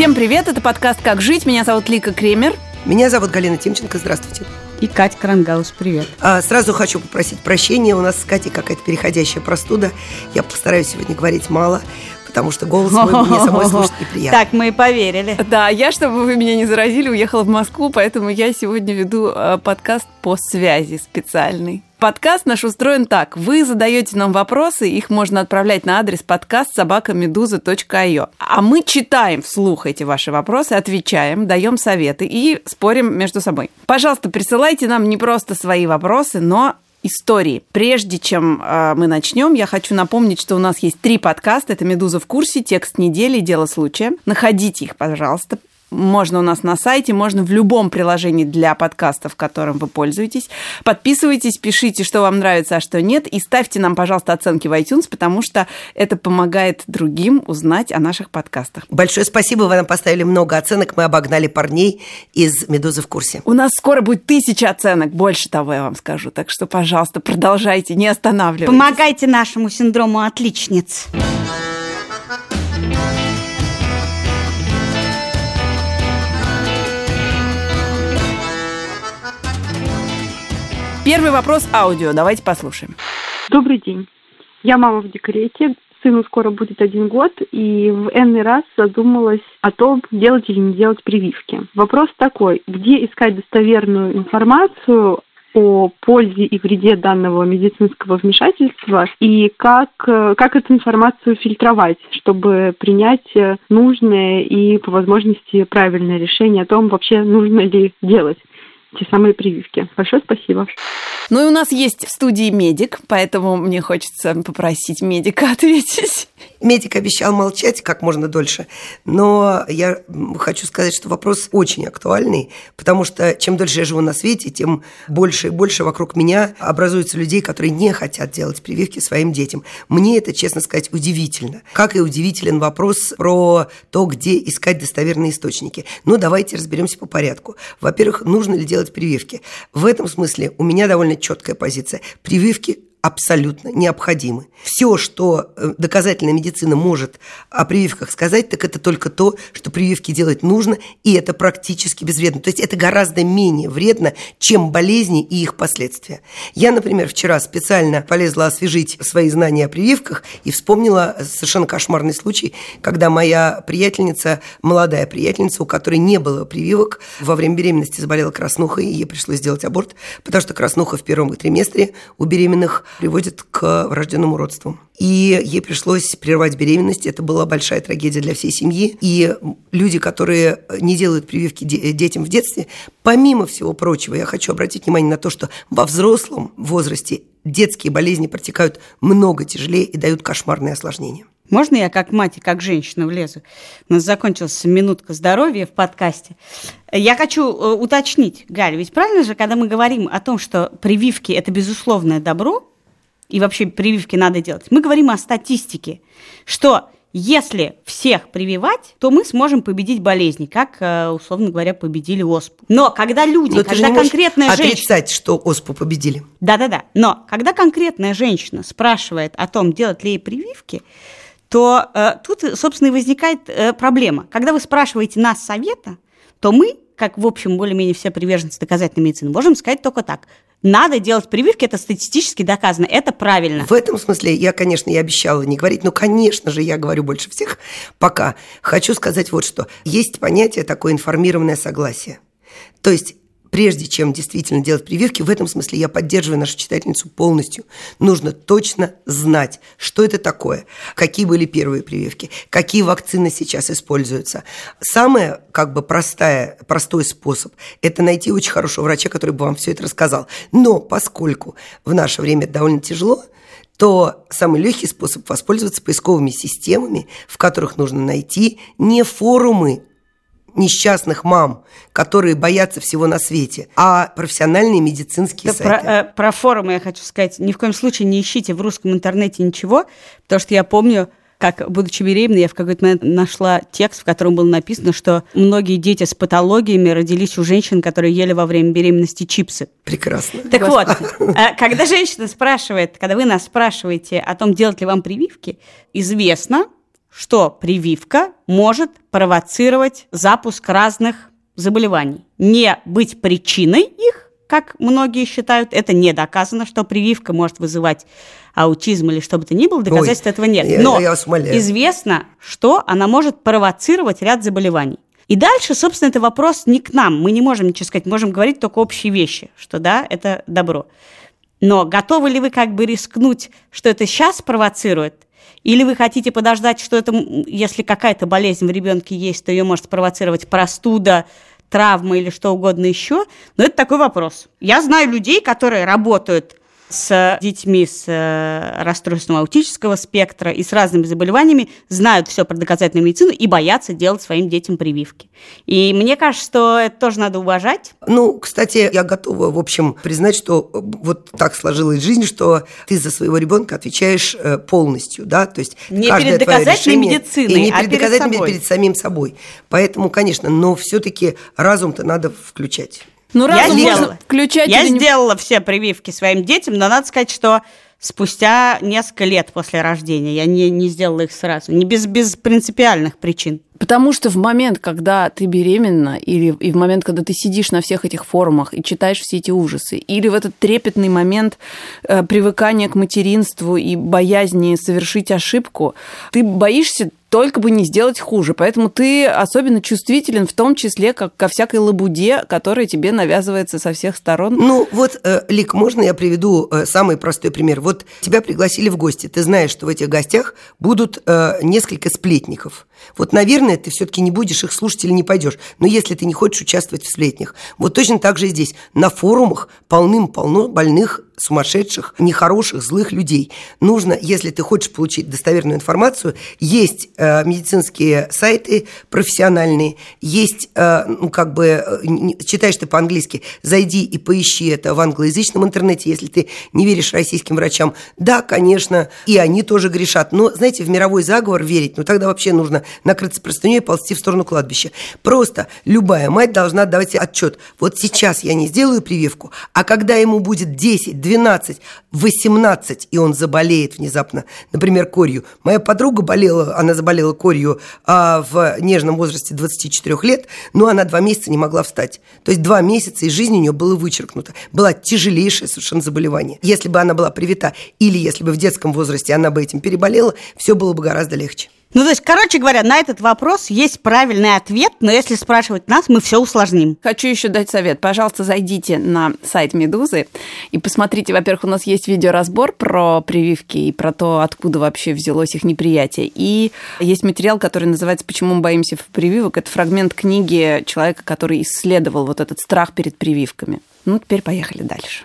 Всем привет, это подкаст «Как жить». Меня зовут Лика Кремер. Меня зовут Галина Тимченко. Здравствуйте. И Катя Крангаус, привет. А, сразу хочу попросить прощения. У нас с Катей какая-то переходящая простуда. Я постараюсь сегодня говорить мало, потому что голос мой мне самой слушать неприятно. Так, мы и поверили. Да, я, чтобы вы меня не заразили, уехала в Москву, поэтому я сегодня веду э, подкаст по связи специальный. Подкаст наш устроен так. Вы задаете нам вопросы, их можно отправлять на адрес подкаст собакамедуза.io. А мы читаем вслух эти ваши вопросы, отвечаем, даем советы и спорим между собой. Пожалуйста, присылайте нам не просто свои вопросы, но истории. Прежде чем э, мы начнем, я хочу напомнить, что у нас есть три подкаста. Это «Медуза в курсе», «Текст недели» «Дело случая». Находите их, пожалуйста, можно у нас на сайте, можно в любом приложении для подкастов, которым вы пользуетесь. Подписывайтесь, пишите, что вам нравится, а что нет, и ставьте нам, пожалуйста, оценки в iTunes, потому что это помогает другим узнать о наших подкастах. Большое спасибо, вы нам поставили много оценок, мы обогнали парней из «Медузы в курсе». У нас скоро будет тысяча оценок, больше того я вам скажу, так что, пожалуйста, продолжайте, не останавливайтесь. Помогайте нашему синдрому отличниц. Первый вопрос аудио. Давайте послушаем. Добрый день. Я мама в декрете. Сыну скоро будет один год, и в энный раз задумалась о том, делать или не делать прививки. Вопрос такой, где искать достоверную информацию о пользе и вреде данного медицинского вмешательства и как, как эту информацию фильтровать, чтобы принять нужное и по возможности правильное решение о том, вообще нужно ли делать те самые прививки. Большое спасибо. Ну и у нас есть в студии медик, поэтому мне хочется попросить медика ответить. Медик обещал молчать как можно дольше, но я хочу сказать, что вопрос очень актуальный, потому что чем дольше я живу на свете, тем больше и больше вокруг меня образуется людей, которые не хотят делать прививки своим детям. Мне это, честно сказать, удивительно. Как и удивителен вопрос про то, где искать достоверные источники. Ну, давайте разберемся по порядку. Во-первых, нужно ли делать прививки? В этом смысле у меня довольно четкая позиция. Прививки абсолютно необходимы. Все, что э, доказательная медицина может о прививках сказать, так это только то, что прививки делать нужно, и это практически безвредно. То есть это гораздо менее вредно, чем болезни и их последствия. Я, например, вчера специально полезла освежить свои знания о прививках и вспомнила совершенно кошмарный случай, когда моя приятельница, молодая приятельница, у которой не было прививок, во время беременности заболела краснухой, и ей пришлось сделать аборт, потому что краснуха в первом триместре у беременных приводит к врожденному родству. И ей пришлось прервать беременность. Это была большая трагедия для всей семьи. И люди, которые не делают прививки детям в детстве, помимо всего прочего, я хочу обратить внимание на то, что во взрослом возрасте детские болезни протекают много тяжелее и дают кошмарные осложнения. Можно я как мать и как женщина влезу? У нас закончилась минутка здоровья в подкасте. Я хочу э, уточнить, Галь, ведь правильно же, когда мы говорим о том, что прививки – это безусловное добро, и вообще прививки надо делать. Мы говорим о статистике, что если всех прививать, то мы сможем победить болезни, как, э, условно говоря, победили оспу. Но когда люди, Но когда конкретная женщина... отрицать, что оспу победили. Да-да-да. Но когда конкретная женщина спрашивает о том, делать ли ей прививки, то э, тут, собственно, и возникает э, проблема. Когда вы спрашиваете нас совета, то мы, как, в общем, более-менее все приверженцы доказательной медицины, можем сказать только так надо делать прививки, это статистически доказано, это правильно. В этом смысле я, конечно, я обещала не говорить, но, конечно же, я говорю больше всех пока. Хочу сказать вот что. Есть понятие такое информированное согласие. То есть прежде чем действительно делать прививки, в этом смысле я поддерживаю нашу читательницу полностью. Нужно точно знать, что это такое, какие были первые прививки, какие вакцины сейчас используются. Самое как бы простая, простой способ – это найти очень хорошего врача, который бы вам все это рассказал. Но поскольку в наше время довольно тяжело, то самый легкий способ воспользоваться поисковыми системами, в которых нужно найти не форумы несчастных мам, которые боятся всего на свете, а профессиональные медицинские да сайты. Про, э, про форумы я хочу сказать, ни в коем случае не ищите в русском интернете ничего, потому что я помню, как, будучи беременной, я в какой-то момент нашла текст, в котором было написано, что многие дети с патологиями родились у женщин, которые ели во время беременности чипсы. Прекрасно. Так вот, э, когда женщина спрашивает, когда вы нас спрашиваете о том, делать ли вам прививки, известно, что прививка может провоцировать запуск разных заболеваний. Не быть причиной их, как многие считают, это не доказано, что прививка может вызывать аутизм или что бы то ни было, доказательств Ой, этого нет. Но я, я известно, что она может провоцировать ряд заболеваний. И дальше, собственно, это вопрос не к нам. Мы не можем ничего сказать, можем говорить только общие вещи, что да, это добро. Но готовы ли вы как бы рискнуть, что это сейчас провоцирует? Или вы хотите подождать, что это, если какая-то болезнь в ребенке есть, то ее может спровоцировать простуда, травма или что угодно еще? Но это такой вопрос. Я знаю людей, которые работают с детьми с э, расстройством аутического спектра и с разными заболеваниями знают все про доказательную медицину и боятся делать своим детям прививки. И мне кажется, что это тоже надо уважать. Ну, кстати, я готова, в общем, признать, что э, вот так сложилась жизнь, что ты за своего ребенка отвечаешь э, полностью, да, то есть не перед доказательной решение, медициной, и не а перед, перед доказательной, собой. перед самим собой. Поэтому, конечно, но все-таки разум-то надо включать. Ну, я сделала. включать Я сделала все прививки своим детям, но надо сказать, что спустя несколько лет после рождения. Я не, не сделала их сразу. Не без, без принципиальных причин. Потому что в момент, когда ты беременна, или и в момент, когда ты сидишь на всех этих форумах и читаешь все эти ужасы, или в этот трепетный момент э, привыкания к материнству и боязни совершить ошибку, ты боишься только бы не сделать хуже. Поэтому ты особенно чувствителен, в том числе как ко всякой лабуде, которая тебе навязывается со всех сторон. Ну вот, э, Лик, можно я приведу э, самый простой пример? Вот тебя пригласили в гости, ты знаешь, что в этих гостях будут э, несколько сплетников. Вот, наверное, ты все-таки не будешь их слушать или не пойдешь. Но если ты не хочешь участвовать в сплетнях. Вот точно так же и здесь. На форумах полным-полно больных сумасшедших, нехороших, злых людей. Нужно, если ты хочешь получить достоверную информацию, есть э, медицинские сайты профессиональные, есть, э, ну, как бы, э, читаешь ты по-английски, зайди и поищи это в англоязычном интернете, если ты не веришь российским врачам. Да, конечно, и они тоже грешат, но, знаете, в мировой заговор верить, ну, тогда вообще нужно накрыться простыней и ползти в сторону кладбища. Просто любая мать должна давать отчет. Вот сейчас я не сделаю прививку, а когда ему будет 10, 12, 18, и он заболеет внезапно, например, корью. Моя подруга болела, она заболела корью а, в нежном возрасте 24 лет, но она два месяца не могла встать. То есть два месяца из жизни у нее было вычеркнуто. Было тяжелейшее совершенно заболевание. Если бы она была привита или если бы в детском возрасте она бы этим переболела, все было бы гораздо легче. Ну, то есть, короче говоря, на этот вопрос есть правильный ответ, но если спрашивать нас, мы все усложним. Хочу еще дать совет. Пожалуйста, зайдите на сайт Медузы и посмотрите, во-первых, у нас есть видеоразбор про прививки и про то, откуда вообще взялось их неприятие. И есть материал, который называется «Почему мы боимся прививок». Это фрагмент книги человека, который исследовал вот этот страх перед прививками. Ну, теперь поехали дальше.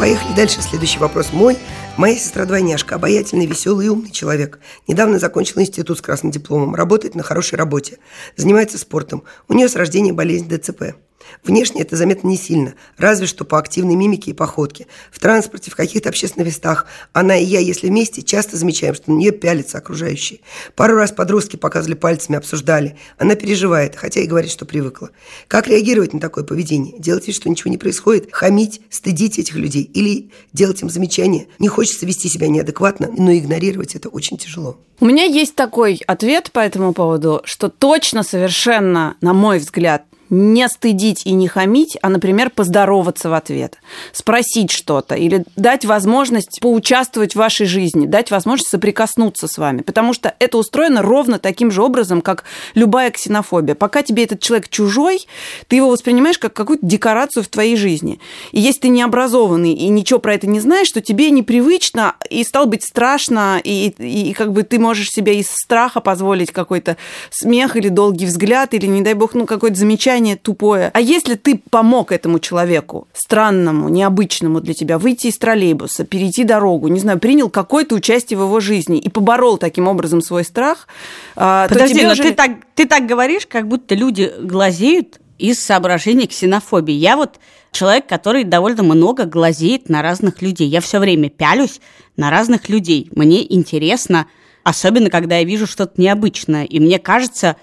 Поехали дальше. Следующий вопрос мой. Моя сестра-двойняшка, обаятельный, веселый и умный человек. Недавно закончила институт с красным дипломом, работает на хорошей работе, занимается спортом. У нее с рождения болезнь ДЦП. Внешне это заметно не сильно, разве что по активной мимике и походке. В транспорте, в каких-то общественных местах она и я, если вместе, часто замечаем, что на нее пялятся окружающие. Пару раз подростки показывали пальцами, обсуждали. Она переживает, хотя и говорит, что привыкла. Как реагировать на такое поведение? Делать вид, что ничего не происходит? Хамить? Стыдить этих людей? Или делать им замечания? Не хочется вести себя неадекватно, но игнорировать это очень тяжело. У меня есть такой ответ по этому поводу, что точно совершенно, на мой взгляд, не стыдить и не хамить, а, например, поздороваться в ответ, спросить что-то или дать возможность поучаствовать в вашей жизни, дать возможность соприкоснуться с вами. Потому что это устроено ровно таким же образом, как любая ксенофобия. Пока тебе этот человек чужой, ты его воспринимаешь как какую-то декорацию в твоей жизни. И если ты не образованный и ничего про это не знаешь, то тебе непривычно и стало быть страшно, и, и, и как бы ты можешь себе из страха позволить какой-то смех или долгий взгляд, или, не дай бог, ну, какое-то замечание состояние тупое. А если ты помог этому человеку, странному, необычному для тебя, выйти из троллейбуса, перейти дорогу, не знаю, принял какое-то участие в его жизни и поборол таким образом свой страх, а, Подожди, то тебе но уже... ты, так, ты так говоришь, как будто люди глазеют из соображений ксенофобии. Я вот человек, который довольно много глазеет на разных людей. Я все время пялюсь на разных людей. Мне интересно, особенно когда я вижу что-то необычное. И мне кажется,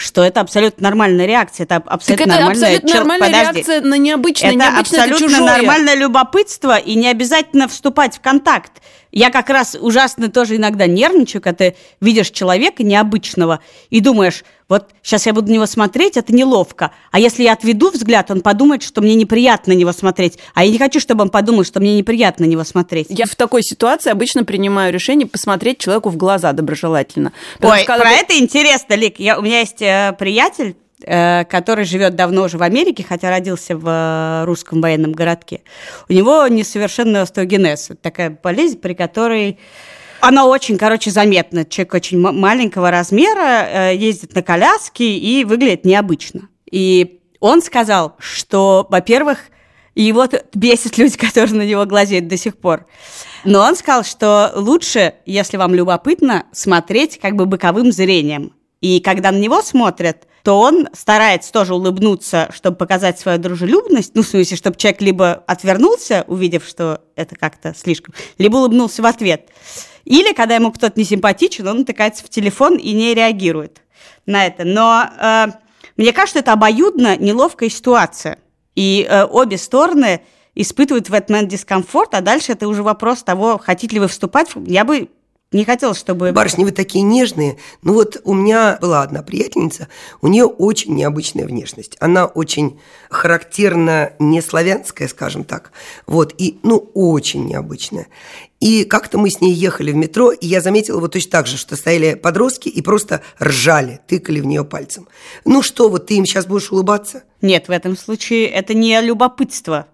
что это абсолютно нормальная реакция, это абсолютно так это нормальная, абсолютно нормальная Подожди. реакция на необычное, это необычное абсолютно это чужое. нормальное любопытство, и не обязательно вступать в контакт. Я как раз ужасно тоже иногда нервничаю, когда ты видишь человека необычного и думаешь, вот сейчас я буду на него смотреть, это неловко. А если я отведу взгляд, он подумает, что мне неприятно на него смотреть. А я не хочу, чтобы он подумал, что мне неприятно на него смотреть. Я в такой ситуации обычно принимаю решение посмотреть человеку в глаза доброжелательно. Потому Ой, что про это интересно, Лик. Я, у меня есть э, приятель, э, который живет давно уже в Америке, хотя родился в э, русском военном городке. У него несовершенный остеогенез. Это такая болезнь, при которой она очень, короче, заметна. Человек очень маленького размера, э, ездит на коляске и выглядит необычно. И он сказал, что, во-первых, его бесит люди, которые на него глазеют до сих пор. Но он сказал, что лучше, если вам любопытно, смотреть как бы боковым зрением. И когда на него смотрят, то он старается тоже улыбнуться, чтобы показать свою дружелюбность. Ну, в смысле, чтобы человек либо отвернулся, увидев, что это как-то слишком, либо улыбнулся в ответ. Или, когда ему кто-то не симпатичен, он натыкается в телефон и не реагирует на это. Но э, мне кажется, это обоюдно неловкая ситуация. И э, обе стороны испытывают в этот момент дискомфорт, а дальше это уже вопрос того, хотите ли вы вступать. Я бы не хотела, чтобы... Барышни, вы такие нежные. Ну вот у меня была одна приятельница, у нее очень необычная внешность. Она очень характерно не славянская, скажем так. Вот, и, ну, очень необычная. И как-то мы с ней ехали в метро, и я заметила вот точно так же, что стояли подростки и просто ржали, тыкали в нее пальцем. Ну что, вот ты им сейчас будешь улыбаться? Нет, в этом случае это не любопытство.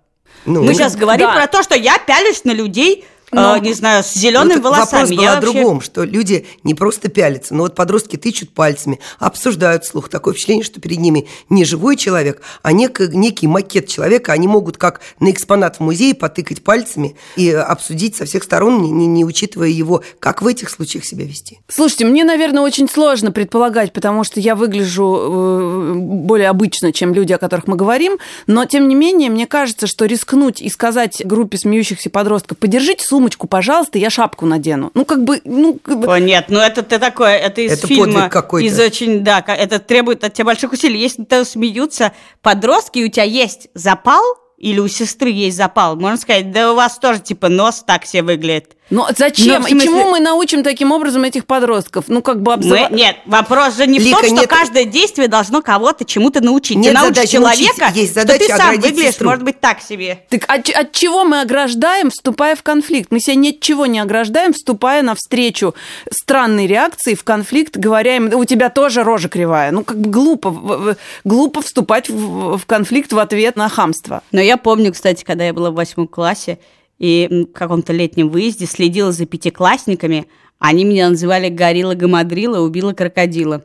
Ну, Мы сейчас говорим да. про то, что я пялюсь на людей, э, Но- не знаю, с зелеными волосами. Вопрос был Я о вообще- другом, что люди не просто пялятся, но вот подростки тычут пальцами, обсуждают слух. Такое впечатление, что перед ними не живой человек, а нек- некий макет человека. Они могут как на экспонат в музее потыкать пальцами и обсудить со всех сторон, не, не- не учитывая его, как в этих случаях себя вести. Слушайте, мне, наверное, очень сложно предполагать, потому что я выгляжу э, более обычно, чем люди, о которых мы говорим, но, тем не менее, мне кажется, что рискнуть и сказать группе смеющихся подростков, подержите сумочку, пожалуйста, я шапку надену. Ну, как бы, ну, как бы... О, нет, ну это ты такое, это из Это фильма. какой-то. Из очень, да, это требует от тебя больших усилий. Если то смеются подростки, и у тебя есть запал, или у сестры есть запал, можно сказать, да у вас тоже типа нос так себе выглядит. Но зачем? Ну, в И чему смысле- мы научим таким образом этих подростков? Ну, как бы Мы- обзывать... нет, вопрос же не Лика, в том, что нет- каждое действие должно кого-то чему-то научить. Нет Ты научишь человека, есть что задача ты сам выглядишь, сестру. может быть, так себе. Так от, от чего мы ограждаем, вступая в конфликт? Мы себя ни от чего не ограждаем, вступая навстречу странной реакции в конфликт, говоря им, «Да у тебя тоже рожа кривая. Ну, как бы глупо, глупо вступать в, в конфликт в ответ на хамство. Но я помню, кстати, когда я была в восьмом классе и в каком-то летнем выезде следила за пятиклассниками, они меня называли горилла гамадрила, убила крокодила.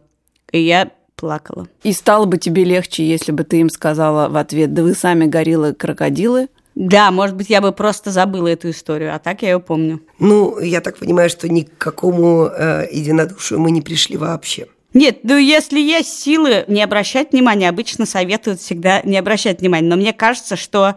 И я плакала. И стало бы тебе легче, если бы ты им сказала в ответ, да вы сами гориллы крокодилы. Да, может быть, я бы просто забыла эту историю, а так я ее помню. Ну, я так понимаю, что ни к какому э, единодушию мы не пришли вообще. Нет, ну если есть силы не обращать внимания, обычно советуют всегда не обращать внимания. Но мне кажется, что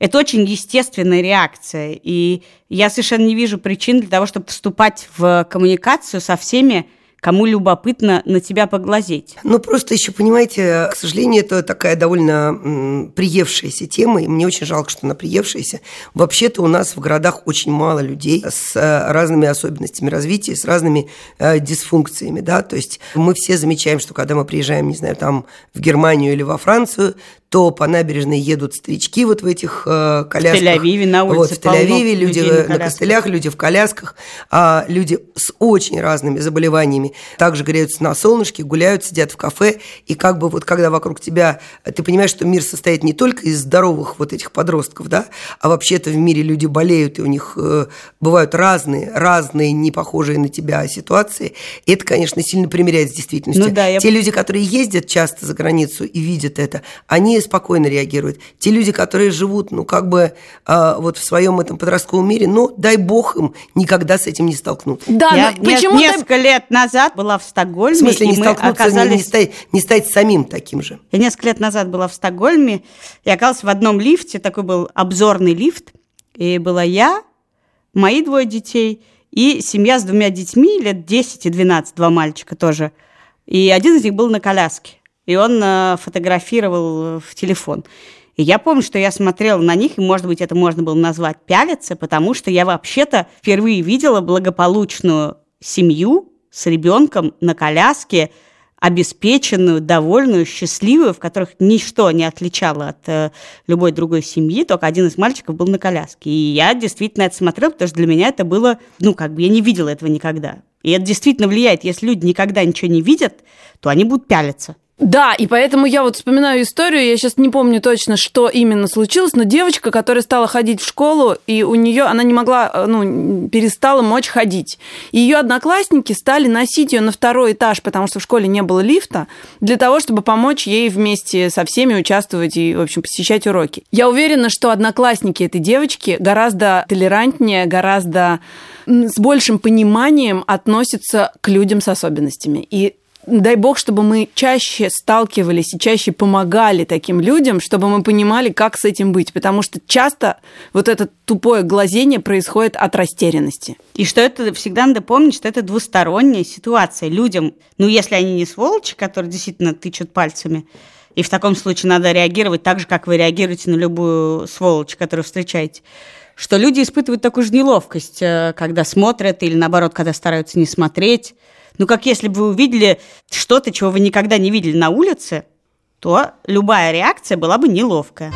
это очень естественная реакция. И я совершенно не вижу причин для того, чтобы вступать в коммуникацию со всеми, кому любопытно на тебя поглазеть. Ну, просто еще, понимаете, к сожалению, это такая довольно м, приевшаяся тема, и мне очень жалко, что она приевшаяся. Вообще-то у нас в городах очень мало людей с э, разными особенностями развития, с разными э, дисфункциями, да, то есть мы все замечаем, что когда мы приезжаем, не знаю, там в Германию или во Францию, то по набережной едут старички вот в этих э, колясках. Тель-Авиве на улице Вот, в Тель-Авиве люди на на костылях, люди в колясках, а люди с очень разными заболеваниями также греются на солнышке, гуляют, сидят в кафе, и как бы вот когда вокруг тебя, э, ты понимаешь, что мир состоит не только из здоровых вот этих подростков, да, а вообще-то в мире люди болеют, и у них э, бывают разные, разные, не похожие на тебя ситуации, и это, конечно, сильно примеряет с действительностью. Ну да, я- Те люди, которые ездят часто за границу и видят это, они спокойно реагируют. Те люди, которые живут, ну, как бы а, вот в своем этом подростковом мире, ну, дай бог им никогда с этим не столкнуться. Да, я но почему не- ты- несколько лет назад была в Стокгольме, В смысле, и не мы столкнуться, не- не, оказались... стать, не стать самим таким же. Я несколько лет назад была в Стокгольме и оказалась в одном лифте, такой был обзорный лифт, и была я, мои двое детей и семья с двумя детьми, лет 10 и 12, два мальчика тоже. и один из них был на коляске, и он э, фотографировал в телефон. И я помню, что я смотрела на них, и, может быть, это можно было назвать пялиться, потому что я вообще-то впервые видела благополучную семью с ребенком на коляске, обеспеченную, довольную, счастливую, в которых ничто не отличало от э, любой другой семьи, только один из мальчиков был на коляске. И я действительно это смотрела, потому что для меня это было, ну, как бы я не видела этого никогда. И это действительно влияет. Если люди никогда ничего не видят, то они будут пялиться. Да, и поэтому я вот вспоминаю историю, я сейчас не помню точно, что именно случилось, но девочка, которая стала ходить в школу, и у нее она не могла, э, ну, перестала мочь ходить. И ее одноклассники стали носить ее на второй этаж, потому что в школе не было лифта, для того, чтобы помочь ей вместе со всеми участвовать и, в общем, посещать уроки. Я уверена, что одноклассники этой девочки гораздо толерантнее, гораздо с большим пониманием относятся к людям с особенностями. И дай бог, чтобы мы чаще сталкивались и чаще помогали таким людям, чтобы мы понимали, как с этим быть. Потому что часто вот это тупое глазение происходит от растерянности. И что это всегда надо помнить, что это двусторонняя ситуация. Людям, ну если они не сволочи, которые действительно тычут пальцами, и в таком случае надо реагировать так же, как вы реагируете на любую сволочь, которую встречаете, что люди испытывают такую же неловкость, э, когда смотрят или наоборот, когда стараются не смотреть ну, как если бы вы увидели что-то, чего вы никогда не видели на улице, то любая реакция была бы неловкая.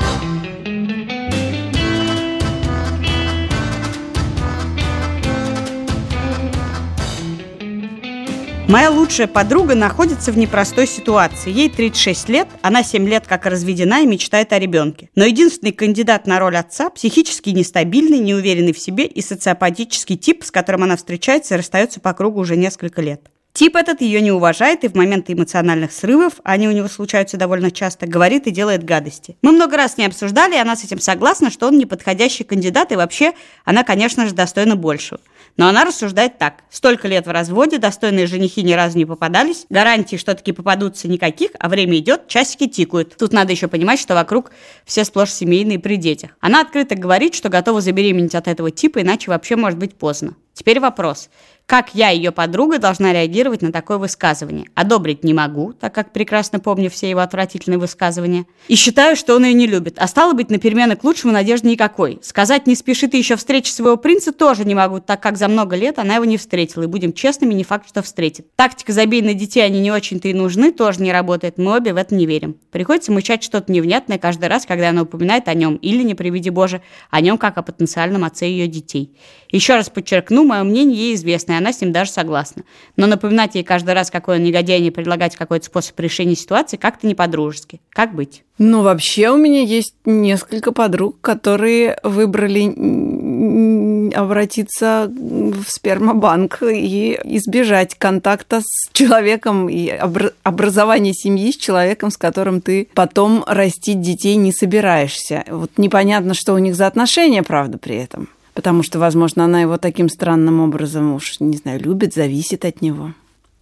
Моя лучшая подруга находится в непростой ситуации. Ей 36 лет, она 7 лет как разведена и мечтает о ребенке. Но единственный кандидат на роль отца – психически нестабильный, неуверенный в себе и социопатический тип, с которым она встречается и расстается по кругу уже несколько лет. Тип этот ее не уважает и в моменты эмоциональных срывов, они у него случаются довольно часто, говорит и делает гадости. Мы много раз не обсуждали, и она с этим согласна, что он неподходящий кандидат, и вообще она, конечно же, достойна большего. Но она рассуждает так. Столько лет в разводе, достойные женихи ни разу не попадались, гарантий, что таки попадутся никаких, а время идет, часики тикают. Тут надо еще понимать, что вокруг все сплошь семейные при детях. Она открыто говорит, что готова забеременеть от этого типа, иначе вообще может быть поздно. Теперь вопрос. Как я, ее подруга, должна реагировать на такое высказывание? Одобрить не могу, так как прекрасно помню все его отвратительные высказывания. И считаю, что он ее не любит. А стало быть, на перемены к лучшему надежды никакой. Сказать «не спешит и еще встречи своего принца» тоже не могу, так как за много лет она его не встретила. И будем честными, не факт, что встретит. Тактика «забей на детей, они не очень-то и нужны» тоже не работает. Мы обе в это не верим. Приходится мычать что-то невнятное каждый раз, когда она упоминает о нем, или, не приведи Боже, о нем как о потенциальном отце ее детей. Еще раз подчеркну, мое мнение ей известно, и она с ним даже согласна. Но напоминать ей каждый раз, какой он негодяй, не предлагать какой-то способ решения ситуации, как-то не по-дружески. Как быть? Ну, вообще у меня есть несколько подруг, которые выбрали обратиться в спермобанк и избежать контакта с человеком и образования семьи с человеком, с которым ты потом растить детей не собираешься. Вот непонятно, что у них за отношения, правда, при этом потому что, возможно, она его таким странным образом уж, не знаю, любит, зависит от него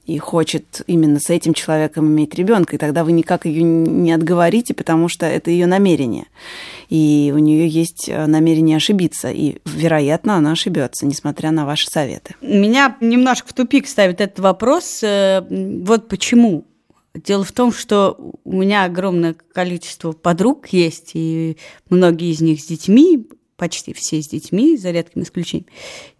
и хочет именно с этим человеком иметь ребенка, и тогда вы никак ее не отговорите, потому что это ее намерение. И у нее есть э, намерение ошибиться, и, вероятно, она ошибется, несмотря на ваши советы. Меня немножко в тупик ставит этот вопрос. Э, вот почему. Дело в том, что у меня огромное количество подруг есть, и многие из них с детьми, почти все с детьми, за редким исключением.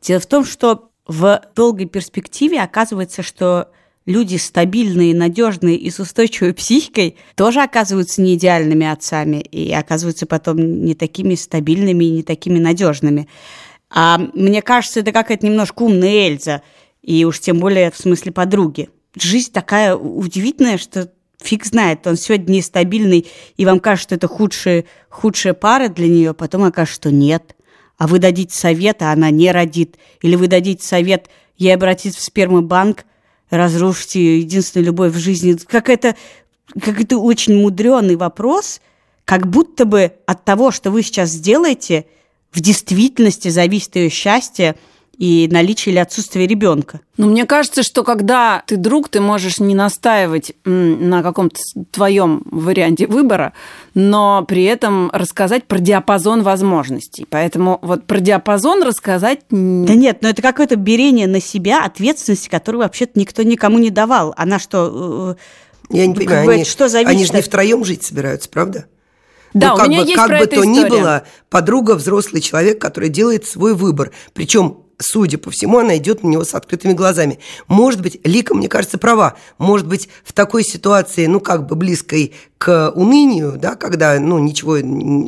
Дело в том, что в долгой перспективе оказывается, что люди стабильные, надежные и с устойчивой психикой тоже оказываются не идеальными отцами и оказываются потом не такими стабильными и не такими надежными. А мне кажется, это какая-то немножко умная Эльза, и уж тем более в смысле подруги. Жизнь такая удивительная, что фиг знает, он сегодня нестабильный, и вам кажется, что это худшая, худшая пара для нее, потом окажется, что нет. А вы дадите совет, а она не родит. Или вы дадите совет, ей обратиться в спермобанк, разрушите ее единственную любовь в жизни. Как это, как это очень мудренный вопрос, как будто бы от того, что вы сейчас сделаете, в действительности зависит ее счастье и наличие или отсутствие ребенка. Ну, мне кажется, что когда ты друг, ты можешь не настаивать на каком-то твоем варианте выбора, но при этом рассказать про диапазон возможностей. Поэтому вот про диапазон рассказать... Да нет, но это какое-то берение на себя ответственности, которую вообще-то никто никому не давал. Она что... Э, Я не понимаю, они, что зависит они же не втроем жить собираются, правда? Да, ну, как у меня бы, есть как про бы это то история. ни было, подруга взрослый человек, который делает свой выбор. Причем судя по всему, она идет на него с открытыми глазами. Может быть, Лика, мне кажется, права. Может быть, в такой ситуации, ну, как бы близкой к унынию, да, когда, ну, ничего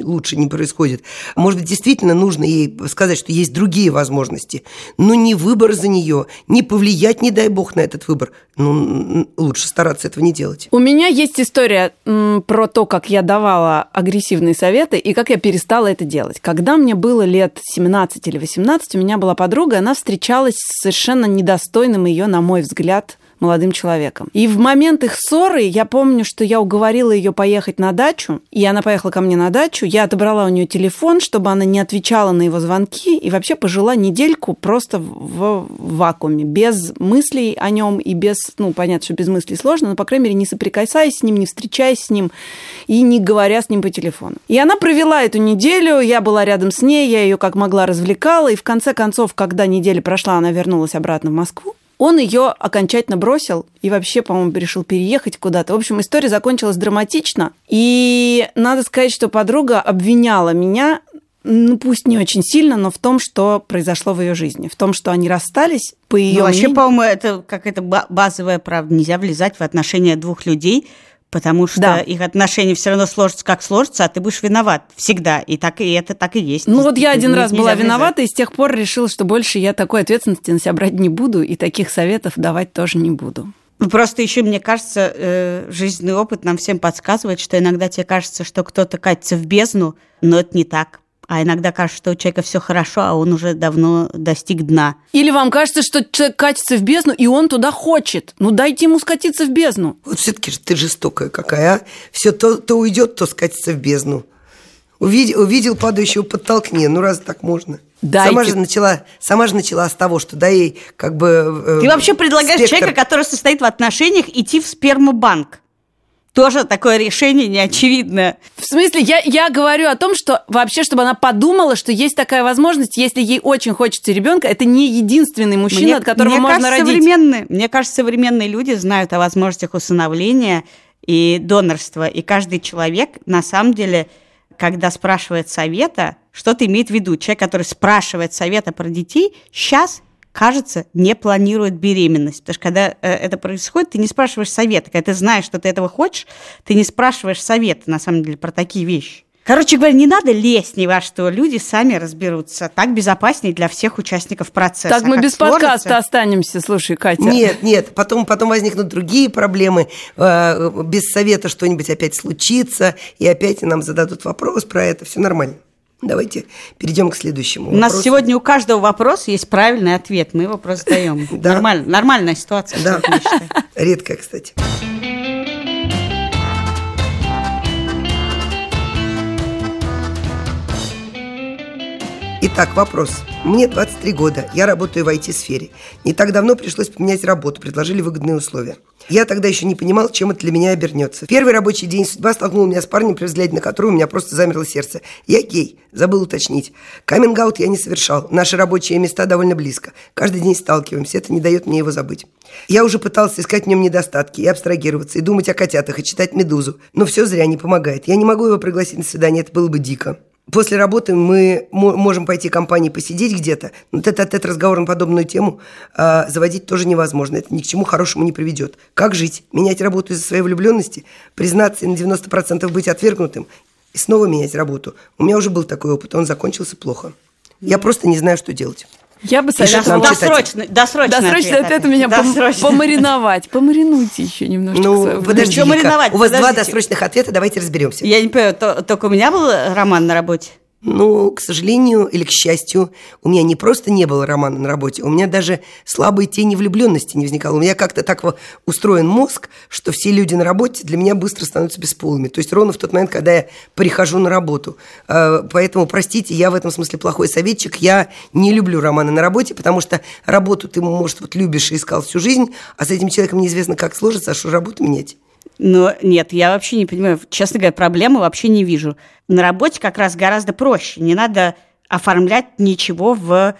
лучше не происходит, может быть, действительно нужно ей сказать, что есть другие возможности, но не выбор за нее, не повлиять, не дай бог, на этот выбор. Ну, лучше стараться этого не делать. У меня есть история про то, как я давала агрессивные советы и как я перестала это делать. Когда мне было лет 17 или 18, у меня была подруга, она встречалась с совершенно недостойным ее, на мой взгляд, молодым человеком. И в момент их ссоры я помню, что я уговорила ее поехать на дачу, и она поехала ко мне на дачу. Я отобрала у нее телефон, чтобы она не отвечала на его звонки, и вообще пожила недельку просто в вакууме, без мыслей о нем и без, ну, понятно, что без мыслей сложно, но, по крайней мере, не соприкасаясь с ним, не встречаясь с ним и не говоря с ним по телефону. И она провела эту неделю, я была рядом с ней, я ее как могла развлекала, и в конце концов, когда неделя прошла, она вернулась обратно в Москву. Он ее окончательно бросил и вообще, по-моему, решил переехать куда-то. В общем, история закончилась драматично. И надо сказать, что подруга обвиняла меня ну пусть не очень сильно, но в том, что произошло в ее жизни, в том, что они расстались по ее. Ну, вообще, по-моему, это какая-то базовая правда. Нельзя влезать в отношения двух людей, потому что да. их отношения все равно сложатся, как сложатся, а ты будешь виноват всегда. И так и это так и есть. Ну вот я один раз была виновата, и с тех пор решила, что больше я такой ответственности на себя брать не буду, и таких советов давать тоже не буду. Ну, просто еще, мне кажется, э, жизненный опыт нам всем подсказывает, что иногда тебе кажется, что кто-то катится в бездну, но это не так. А иногда кажется, что у человека все хорошо, а он уже давно достиг дна. Или вам кажется, что человек катится в бездну, и он туда хочет. Ну дайте ему скатиться в бездну. Вот все-таки ты жестокая какая, а? Все то, то уйдет, то скатится в бездну. Увидел, увидел падающего, подтолкни. Ну, раз так можно. Дайте. Сама же начала, сама же начала с того, что да ей как бы. Э, Ты вообще предлагаешь спектр... человека, который состоит в отношениях, идти в спермобанк тоже такое решение неочевидное. В смысле, я, я говорю о том, что вообще, чтобы она подумала, что есть такая возможность, если ей очень хочется ребенка, это не единственный мужчина, мне, от которого мне можно кажется, родить. Современные, мне кажется, современные люди знают о возможностях усыновления и донорства, и каждый человек, на самом деле, когда спрашивает совета, что-то имеет в виду. Человек, который спрашивает совета про детей, сейчас кажется, не планирует беременность. Потому что когда э, это происходит, ты не спрашиваешь совета. Когда ты знаешь, что ты этого хочешь, ты не спрашиваешь совета, на самом деле, про такие вещи. Короче говоря, не надо лезть ни во что, люди сами разберутся. Так безопаснее для всех участников процесса. Так мы как без сложится... подкаста останемся, слушай, Катя. Нет, нет, потом, потом возникнут другие проблемы, э, без совета что-нибудь опять случится, и опять нам зададут вопрос про это, все нормально. Давайте перейдем к следующему. У нас сегодня у каждого вопроса есть правильный ответ. Мы его просто даем. Нормальная ситуация. Да. Редкая, кстати. Итак, вопрос. Мне 23 года, я работаю в IT-сфере. Не так давно пришлось поменять работу, предложили выгодные условия. Я тогда еще не понимал, чем это для меня обернется. Первый рабочий день судьба столкнула меня с парнем, при взгляде на которого у меня просто замерло сердце. Я гей, забыл уточнить. каминг я не совершал. Наши рабочие места довольно близко. Каждый день сталкиваемся, это не дает мне его забыть. Я уже пытался искать в нем недостатки и абстрагироваться, и думать о котятах, и читать «Медузу». Но все зря не помогает. Я не могу его пригласить на свидание, это было бы дико. После работы мы можем пойти компании посидеть где-то, но этот разговор на подобную тему э, заводить тоже невозможно. Это ни к чему хорошему не приведет. Как жить? Менять работу из-за своей влюбленности? Признаться и на 90% быть отвергнутым? И снова менять работу? У меня уже был такой опыт, он закончился плохо. Я просто не знаю, что делать. Я бы советовала... Досрочно, досрочно, досрочно ответ, ответ меня досрочно. помариновать. Помаринуйте еще немножко. Ну, подожди, у вас подождите. два досрочных ответа, давайте разберемся. Я не понимаю, то, только у меня был роман на работе? Ну, к сожалению или к счастью, у меня не просто не было романа на работе, у меня даже слабой тени влюбленности не возникало. У меня как-то так устроен мозг, что все люди на работе для меня быстро становятся бесполыми. То есть ровно в тот момент, когда я прихожу на работу. А, поэтому, простите, я в этом смысле плохой советчик. Я не люблю романы на работе, потому что работу ты, может, вот любишь и искал всю жизнь, а с этим человеком неизвестно, как сложится, а что работу менять. Но нет, я вообще не понимаю. Честно говоря, проблемы вообще не вижу. На работе как раз гораздо проще. Не надо оформлять ничего в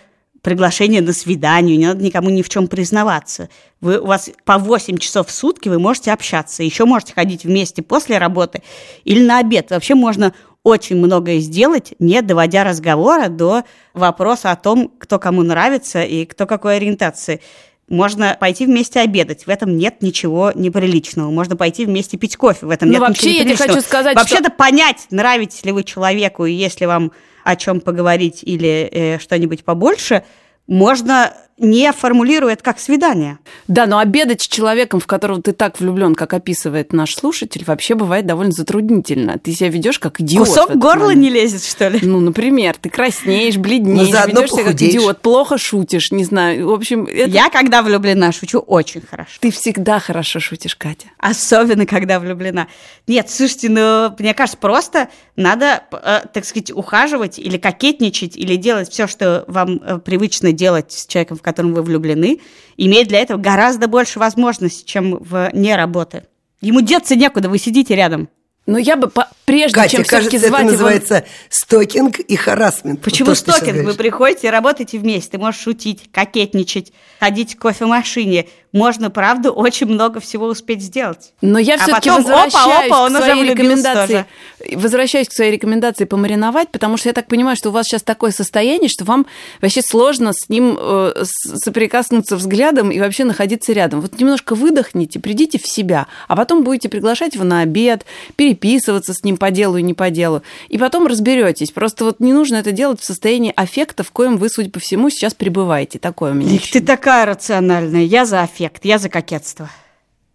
приглашение на свидание, не надо никому ни в чем признаваться. Вы, у вас по 8 часов в сутки вы можете общаться, еще можете ходить вместе после работы или на обед. Вообще можно очень многое сделать, не доводя разговора до вопроса о том, кто кому нравится и кто какой ориентации. Можно пойти вместе обедать, в этом нет ничего неприличного. Можно пойти вместе пить кофе, в этом ну, нет вообще, ничего неприличного. я хочу сказать, Вообще-то что... понять, нравитесь ли вы человеку, и если вам о чем поговорить или э, что-нибудь побольше, можно не формулирует как свидание. Да, но обедать с человеком, в которого ты так влюблен, как описывает наш слушатель, вообще бывает довольно затруднительно. Ты себя ведешь как идиот. Кусок горла момент. не лезет, что ли? Ну, например, ты краснеешь, бледнеешь, ведешь себя как идиот, плохо шутишь, не знаю. В общем, это... Я, когда влюблена, шучу очень хорошо. Ты всегда хорошо шутишь, Катя. Особенно, когда влюблена. Нет, слушайте, ну, мне кажется, просто надо, э, так сказать, ухаживать или кокетничать, или делать все, что вам э, привычно делать с человеком, котором вы влюблены, имеет для этого гораздо больше возможностей, чем в не работы. Ему деться некуда, вы сидите рядом. Но я бы по, прежде Катя, чем кажется, звать это называется его... стокинг и харасмент. Почему вот стокинг? Вы приходите, работаете вместе, ты можешь шутить, кокетничать, ходить к кофемашине. Можно, правда, очень много всего успеть сделать. Но я все-таки а возвращаюсь опа, опа, он к своей уже рекомендации. Тоже. Возвращаюсь к своей рекомендации помариновать, потому что я так понимаю, что у вас сейчас такое состояние, что вам вообще сложно с ним э, соприкоснуться взглядом и вообще находиться рядом. Вот немножко выдохните, придите в себя, а потом будете приглашать его на обед, переписываться с ним по делу и не по делу. И потом разберетесь. Просто вот не нужно это делать в состоянии аффекта, в коем вы, судя по всему, сейчас пребываете. Такое у меня. Их ты такая рациональная. Я за аффект эффект. Я за кокетство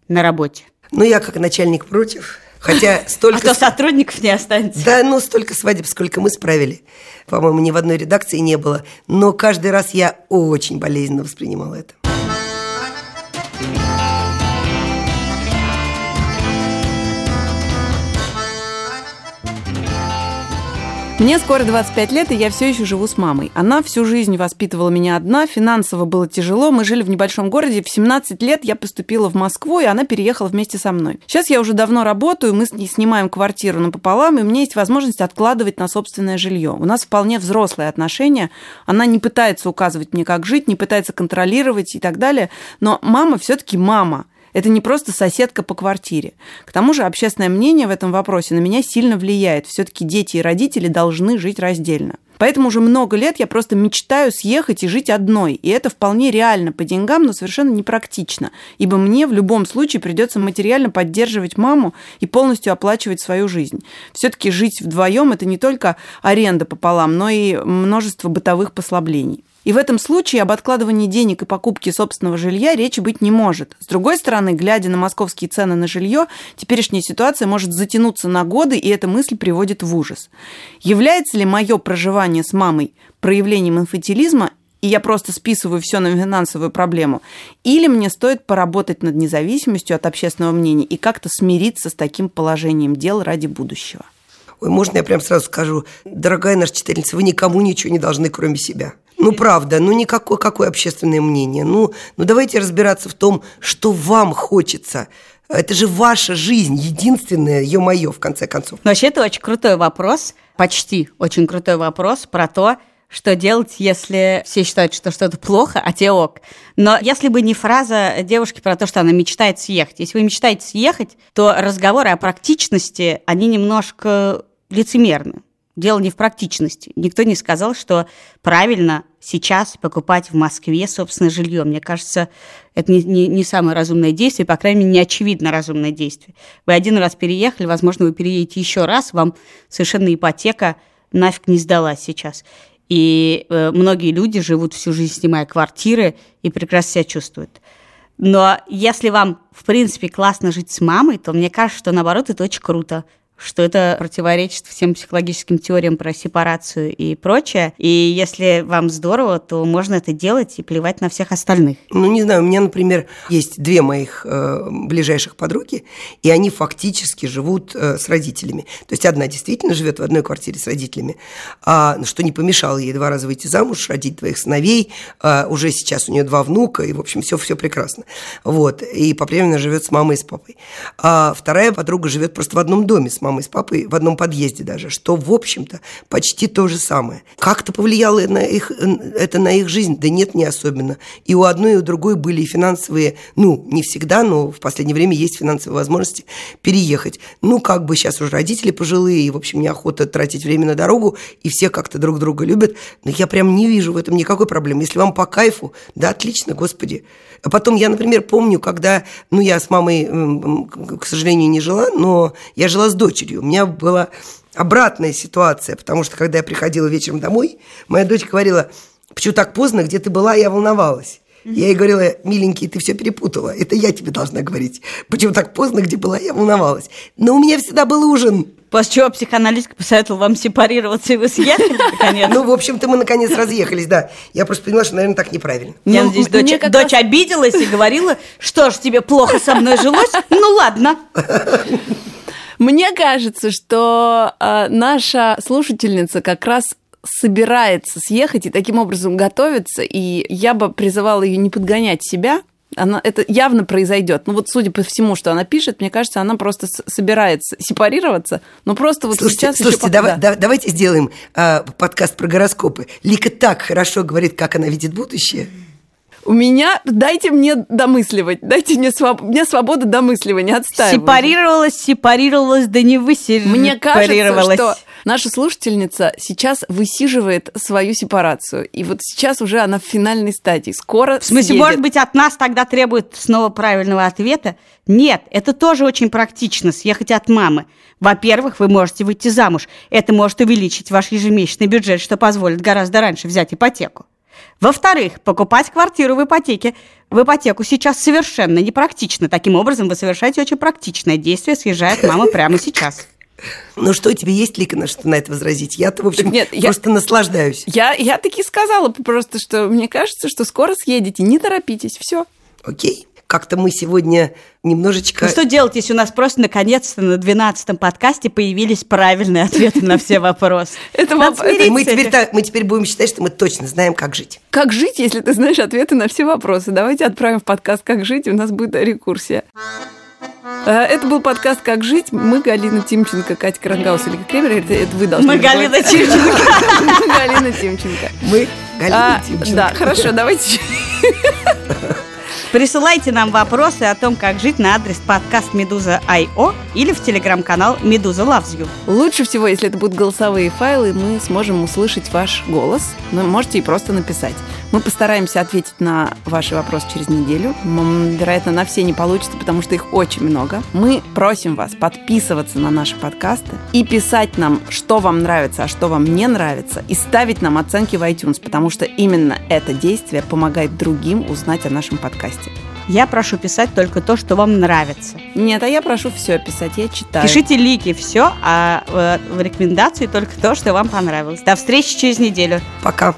на работе. Ну, я как начальник против. Хотя столько... А то сотрудников не останется. Да, ну столько свадеб, сколько мы справили. По-моему, ни в одной редакции не было. Но каждый раз я очень болезненно воспринимала это. Мне скоро 25 лет, и я все еще живу с мамой. Она всю жизнь воспитывала меня одна, финансово было тяжело, мы жили в небольшом городе. В 17 лет я поступила в Москву, и она переехала вместе со мной. Сейчас я уже давно работаю, мы снимаем квартиру напополам, и у меня есть возможность откладывать на собственное жилье. У нас вполне взрослые отношения. Она не пытается указывать мне, как жить, не пытается контролировать и так далее. Но мама все-таки мама. Это не просто соседка по квартире. К тому же общественное мнение в этом вопросе на меня сильно влияет. Все-таки дети и родители должны жить раздельно. Поэтому уже много лет я просто мечтаю съехать и жить одной. И это вполне реально по деньгам, но совершенно непрактично. Ибо мне в любом случае придется материально поддерживать маму и полностью оплачивать свою жизнь. Все-таки жить вдвоем это не только аренда пополам, но и множество бытовых послаблений. И в этом случае об откладывании денег и покупке собственного жилья речи быть не может. С другой стороны, глядя на московские цены на жилье, теперешняя ситуация может затянуться на годы, и эта мысль приводит в ужас. Является ли мое проживание с мамой проявлением инфантилизма и я просто списываю все на финансовую проблему, или мне стоит поработать над независимостью от общественного мнения и как-то смириться с таким положением дел ради будущего. Ой, можно я прям сразу скажу, дорогая наша читательница, вы никому ничего не должны, кроме себя. Ну, правда, ну никакое какое общественное мнение. Ну, ну давайте разбираться в том, что вам хочется. Это же ваша жизнь, единственная, ё-моё, в конце концов. Но вообще это очень крутой вопрос, почти очень крутой вопрос про то, что делать, если все считают, что что-то плохо, а те ок. Но если бы не фраза девушки про то, что она мечтает съехать, если вы мечтаете съехать, то разговоры о практичности, они немножко лицемерны. Дело не в практичности. Никто не сказал, что правильно сейчас покупать в Москве собственное жилье. Мне кажется, это не, не, не самое разумное действие, по крайней мере, не очевидно разумное действие. Вы один раз переехали, возможно, вы переедете еще раз, вам совершенно ипотека нафиг не сдалась сейчас. И э, многие люди живут всю жизнь, снимая квартиры, и прекрасно себя чувствуют. Но если вам, в принципе, классно жить с мамой, то мне кажется, что наоборот, это очень круто что это противоречит всем психологическим теориям про сепарацию и прочее. И если вам здорово, то можно это делать и плевать на всех остальных. Ну, не знаю, у меня, например, есть две моих э, ближайших подруги, и они фактически живут э, с родителями. То есть одна действительно живет в одной квартире с родителями, а, что не помешало ей два раза выйти замуж, родить двоих сыновей. А, уже сейчас у нее два внука, и, в общем, все, все прекрасно. Вот. И по-прежнему живет с мамой и с папой. А вторая подруга живет просто в одном доме с мамой и с папой, в одном подъезде даже, что, в общем-то, почти то же самое. Как-то повлияло на их, это на их жизнь? Да нет, не особенно. И у одной, и у другой были финансовые, ну, не всегда, но в последнее время есть финансовые возможности переехать. Ну, как бы сейчас уже родители пожилые, и, в общем, неохота тратить время на дорогу, и все как-то друг друга любят. Но я прям не вижу в этом никакой проблемы. Если вам по кайфу, да, отлично, господи. А потом я, например, помню, когда, ну, я с мамой, к сожалению, не жила, но я жила с дочерью. У меня была обратная ситуация, потому что, когда я приходила вечером домой, моя дочь говорила, почему так поздно, где ты была, я волновалась. Я ей говорила, миленький, ты все перепутала. Это я тебе должна говорить. Почему так поздно, где была, я волновалась. Но у меня всегда был ужин. После чего психоаналитик посоветовал вам сепарироваться, и вы съехали, наконец? Ну, в общем-то, мы наконец разъехались, да. Я просто поняла, что, наверное, так неправильно. Я надеюсь, дочь, дочь обиделась и говорила, что ж, тебе плохо со мной жилось? Ну, ладно. Мне кажется, что э, наша слушательница как раз собирается съехать и таким образом готовится, и я бы призывала ее не подгонять себя, она, это явно произойдет. Ну вот, судя по всему, что она пишет, мне кажется, она просто собирается сепарироваться, но просто вот слушайте, сейчас слушайте, еще давай, да, давайте сделаем э, подкаст про гороскопы. Лика так хорошо говорит, как она видит будущее. У меня, дайте мне домысливать, дайте мне, своб... мне свободу домысливания, отстаиваю. Сепарировалась, сепарировалась, да не высиживалась. Мне кажется, что наша слушательница сейчас высиживает свою сепарацию. И вот сейчас уже она в финальной стадии. Скоро В смысле, съедет. может быть, от нас тогда требует снова правильного ответа? Нет, это тоже очень практично, съехать от мамы. Во-первых, вы можете выйти замуж. Это может увеличить ваш ежемесячный бюджет, что позволит гораздо раньше взять ипотеку. Во-вторых, покупать квартиру в ипотеке в ипотеку сейчас совершенно непрактично. Таким образом, вы совершаете очень практичное действие, съезжает мама прямо сейчас. Ну что, тебе есть, Лика, на что на это возразить? Я-то, в общем, Нет, я- просто наслаждаюсь. Я, я таки сказала просто, что мне кажется, что скоро съедете. Не торопитесь, все. Окей. Как-то мы сегодня немножечко... Ну что делать, если у нас просто наконец-то на 12-м подкасте появились правильные ответы на все вопросы? Это мы, теперь, мы теперь будем считать, что мы точно знаем, как жить. Как жить, если ты знаешь ответы на все вопросы? Давайте отправим в подкаст «Как жить», и у нас будет рекурсия. Э, Это был подкаст «Как жить». Мы Галина Тимченко, Катя Крангаус или Кремер. Это, это вы должны Мы. Галина Тимченко. Мы Галина Тимченко. Мы Галина Тимченко. да, хорошо, давайте. Присылайте нам вопросы о том, как жить на адрес подкаст Медуза.io или в телеграм-канал Медуза Loves You. Лучше всего, если это будут голосовые файлы, мы сможем услышать ваш голос. Но можете и просто написать. Мы постараемся ответить на ваши вопросы через неделю. Вероятно, на все не получится, потому что их очень много. Мы просим вас подписываться на наши подкасты и писать нам, что вам нравится, а что вам не нравится, и ставить нам оценки в iTunes, потому что именно это действие помогает другим узнать о нашем подкасте. Я прошу писать только то, что вам нравится. Нет, а я прошу все писать, я читаю. Пишите лики, все, а э, в рекомендации только то, что вам понравилось. До встречи через неделю. Пока.